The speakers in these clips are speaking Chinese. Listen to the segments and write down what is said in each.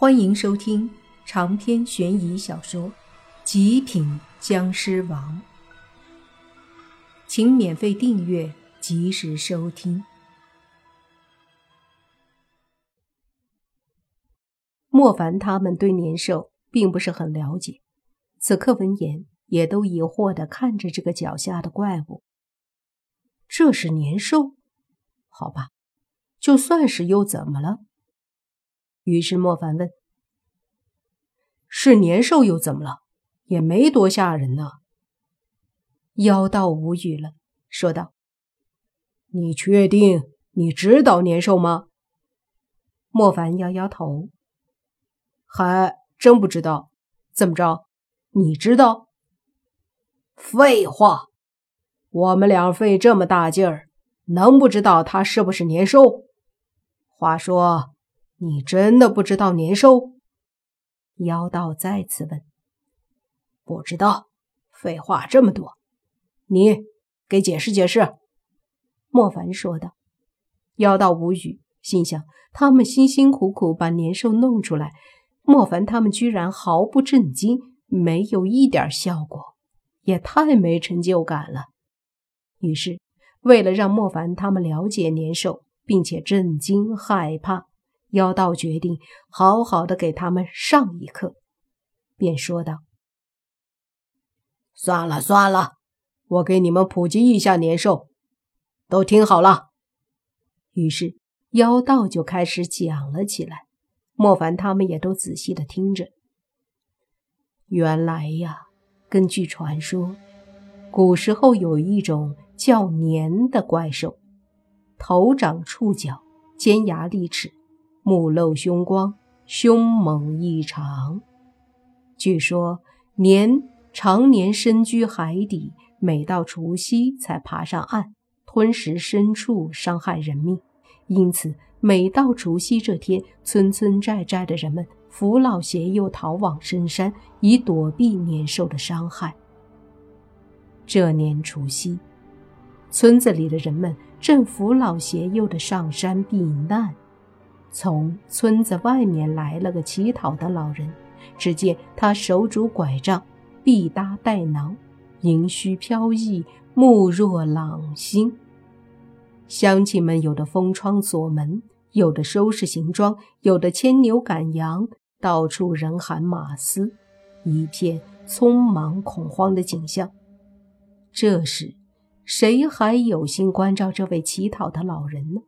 欢迎收听长篇悬疑小说《极品僵尸王》，请免费订阅，及时收听。莫凡他们对年兽并不是很了解，此刻闻言也都疑惑的看着这个脚下的怪物。这是年兽？好吧，就算是又怎么了？于是莫凡问：“是年兽又怎么了？也没多吓人呢。”妖道无语了，说道：“你确定你知道年兽吗？”莫凡摇摇头：“还真不知道。怎么着？你知道？”“废话，我们俩费这么大劲儿，能不知道他是不是年兽？话说。”你真的不知道年兽？妖道再次问。不知道？废话这么多，你给解释解释。莫凡说道。妖道无语，心想：他们辛辛苦苦把年兽弄出来，莫凡他们居然毫不震惊，没有一点效果，也太没成就感了。于是，为了让莫凡他们了解年兽，并且震惊害怕。妖道决定好好的给他们上一课，便说道：“算了算了，我给你们普及一下年兽，都听好了。”于是妖道就开始讲了起来。莫凡他们也都仔细的听着。原来呀，根据传说，古时候有一种叫年的怪兽，头长触角，尖牙利齿。目露凶光，凶猛异常。据说年常年深居海底，每到除夕才爬上岸，吞食牲畜，伤害人命。因此，每到除夕这天，村村寨寨的人们扶老携幼逃往深山，以躲避年兽的伤害。这年除夕，村子里的人们正扶老携幼的上山避难。从村子外面来了个乞讨的老人，只见他手拄拐杖，臂搭带囊，银须飘逸，目若朗星。乡亲们有的封窗锁门，有的收拾行装，有的牵牛赶羊，到处人喊马嘶，一片匆忙恐慌的景象。这时，谁还有心关照这位乞讨的老人呢？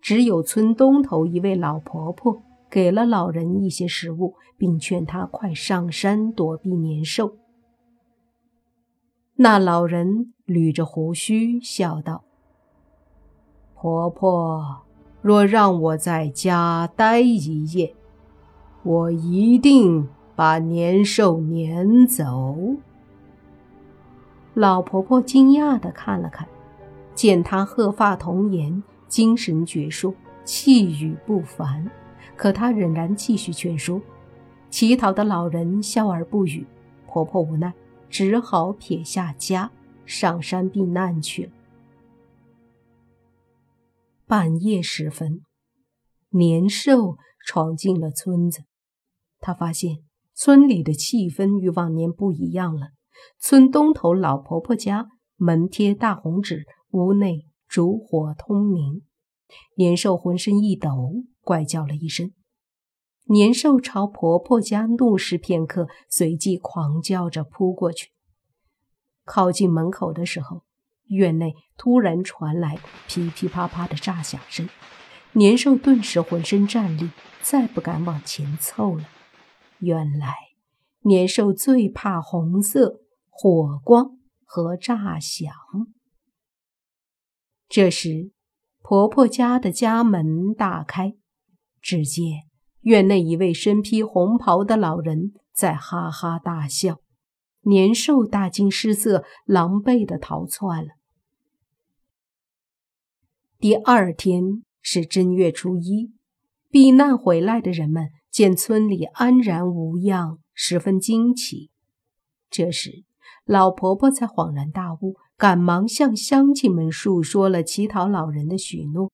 只有村东头一位老婆婆给了老人一些食物，并劝他快上山躲避年兽。那老人捋着胡须笑道：“婆婆，若让我在家待一夜，我一定把年兽撵走。”老婆婆惊讶地看了看，见他鹤发童颜。精神矍铄，气宇不凡，可他仍然继续劝说。乞讨的老人笑而不语，婆婆无奈，只好撇下家，上山避难去了。半夜时分，年兽闯进了村子，他发现村里的气氛与往年不一样了。村东头老婆婆家门贴大红纸，屋内。烛火通明，年兽浑身一抖，怪叫了一声。年兽朝婆婆家怒视片刻，随即狂叫着扑过去。靠近门口的时候，院内突然传来噼噼啪啪的炸响声，年兽顿时浑身战栗，再不敢往前凑了。原来，年兽最怕红色、火光和炸响。这时，婆婆家的家门大开，只见院内一位身披红袍的老人在哈哈大笑。年兽大惊失色，狼狈的逃窜了。第二天是正月初一，避难回来的人们见村里安然无恙，十分惊奇。这时，老婆婆才恍然大悟。赶忙向乡亲们述说了乞讨老人的许诺，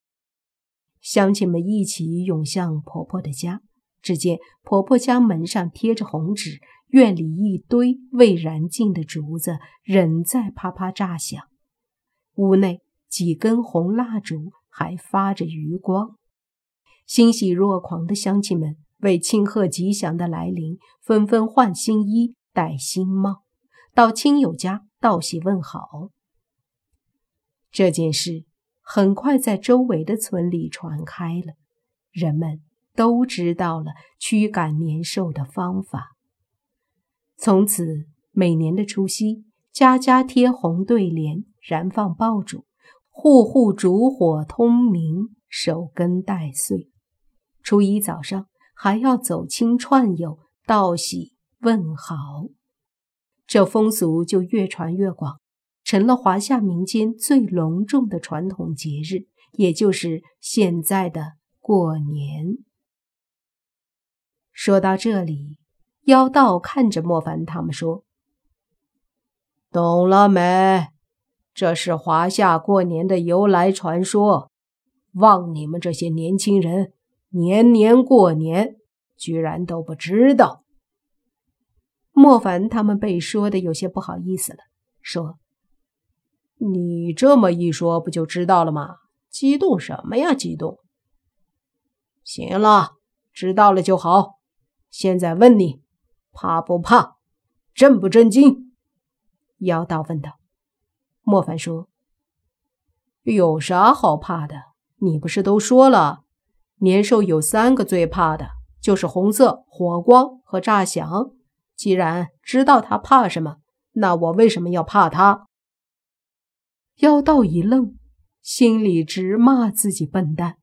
乡亲们一起涌向婆婆的家，只见婆婆家门上贴着红纸，院里一堆未燃尽的竹子仍在啪啪炸响，屋内几根红蜡烛还发着余光。欣喜若狂的乡亲们为庆贺吉祥的来临，纷纷换新衣、戴新帽，到亲友家道喜问好。这件事很快在周围的村里传开了，人们都知道了驱赶年兽的方法。从此，每年的除夕，家家贴红对联，燃放爆竹，户户烛火通明，守根待岁。初一早上，还要走亲串友，道喜问好。这风俗就越传越广。成了华夏民间最隆重的传统节日，也就是现在的过年。说到这里，妖道看着莫凡他们说：“懂了没？这是华夏过年的由来传说。望你们这些年轻人，年年过年，居然都不知道。”莫凡他们被说的有些不好意思了，说。你这么一说，不就知道了吗？激动什么呀？激动！行了，知道了就好。现在问你，怕不怕？震不震惊？妖道问道。莫凡说：“有啥好怕的？你不是都说了，年兽有三个最怕的，就是红色、火光和炸响。既然知道他怕什么，那我为什么要怕他？”妖道一愣，心里直骂自己笨蛋。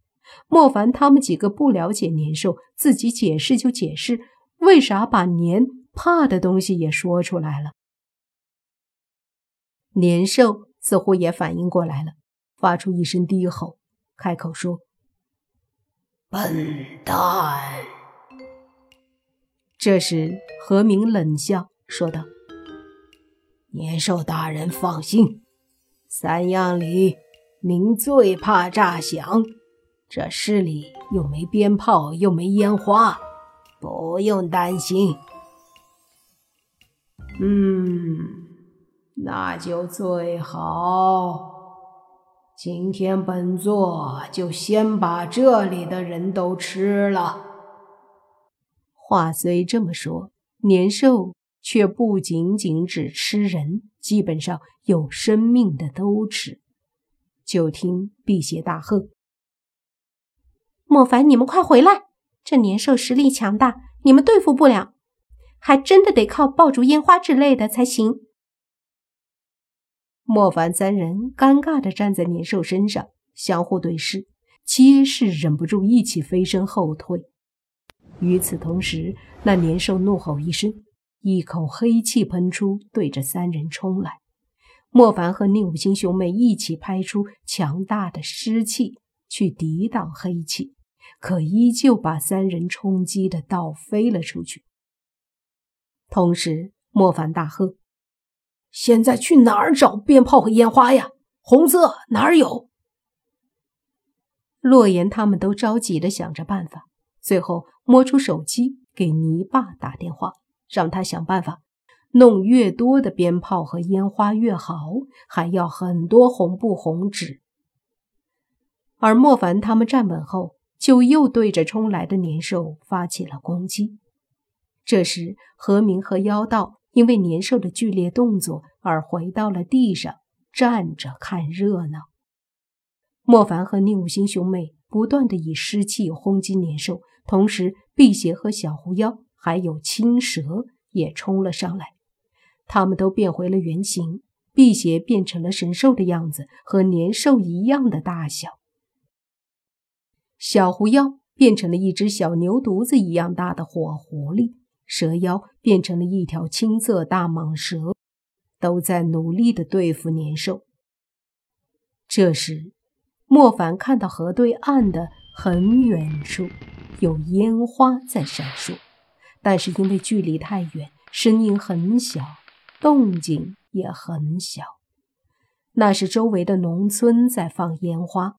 莫凡他们几个不了解年兽，自己解释就解释，为啥把年怕的东西也说出来了？年兽似乎也反应过来了，发出一声低吼，开口说：“笨蛋。”这时何明冷笑说道：“年兽大人放心。”三样里，您最怕炸响。这市里又没鞭炮，又没烟花，不用担心。嗯，那就最好。今天本座就先把这里的人都吃了。话虽这么说，年兽。却不仅仅只吃人，基本上有生命的都吃。就听辟邪大喝：“莫凡，你们快回来！这年兽实力强大，你们对付不了，还真的得靠爆竹、烟花之类的才行。”莫凡三人尴尬的站在年兽身上，相互对视，皆是忍不住一起飞身后退。与此同时，那年兽怒吼一声。一口黑气喷出，对着三人冲来。莫凡和宁武星兄妹一起拍出强大的湿气去抵挡黑气，可依旧把三人冲击的倒飞了出去。同时，莫凡大喝：“现在去哪儿找鞭炮和烟花呀？红色哪儿有？”洛言他们都着急的想着办法，最后摸出手机给泥巴打电话。让他想办法弄越多的鞭炮和烟花越好，还要很多红布红纸。而莫凡他们站稳后，就又对着冲来的年兽发起了攻击。这时，何明和妖道因为年兽的剧烈动作而回到了地上，站着看热闹。莫凡和宁武星兄妹不断的以湿气轰击年兽，同时辟邪和小狐妖。还有青蛇也冲了上来，他们都变回了原形，辟邪变成了神兽的样子，和年兽一样的大小。小狐妖变成了一只小牛犊子一样大的火狐狸，蛇妖变成了一条青色大蟒蛇，都在努力的对付年兽。这时，莫凡看到河对岸的很远处有烟花在闪烁。但是因为距离太远，声音很小，动静也很小。那是周围的农村在放烟花，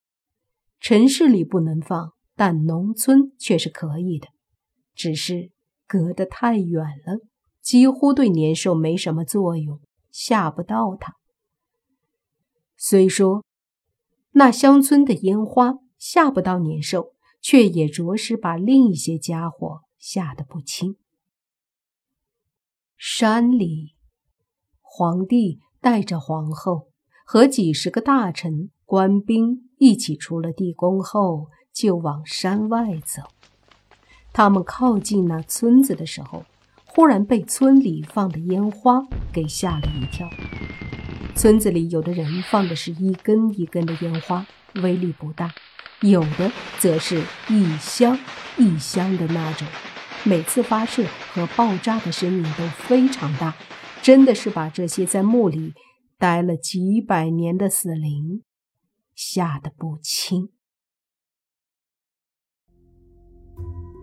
城市里不能放，但农村却是可以的。只是隔得太远了，几乎对年兽没什么作用，吓不到他。虽说那乡村的烟花吓不到年兽，却也着实把另一些家伙吓得不轻。山里，皇帝带着皇后和几十个大臣、官兵一起出了地宫后，就往山外走。他们靠近那村子的时候，忽然被村里放的烟花给吓了一跳。村子里有的人放的是一根一根的烟花，威力不大；有的则是一箱一箱的那种。每次发射和爆炸的声音都非常大，真的是把这些在墓里待了几百年的死灵吓得不轻。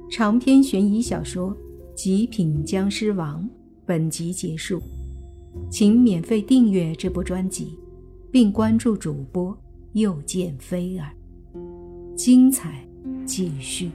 长篇悬疑小说《极品僵尸王》本集结束，请免费订阅这部专辑，并关注主播又见菲儿，精彩继续。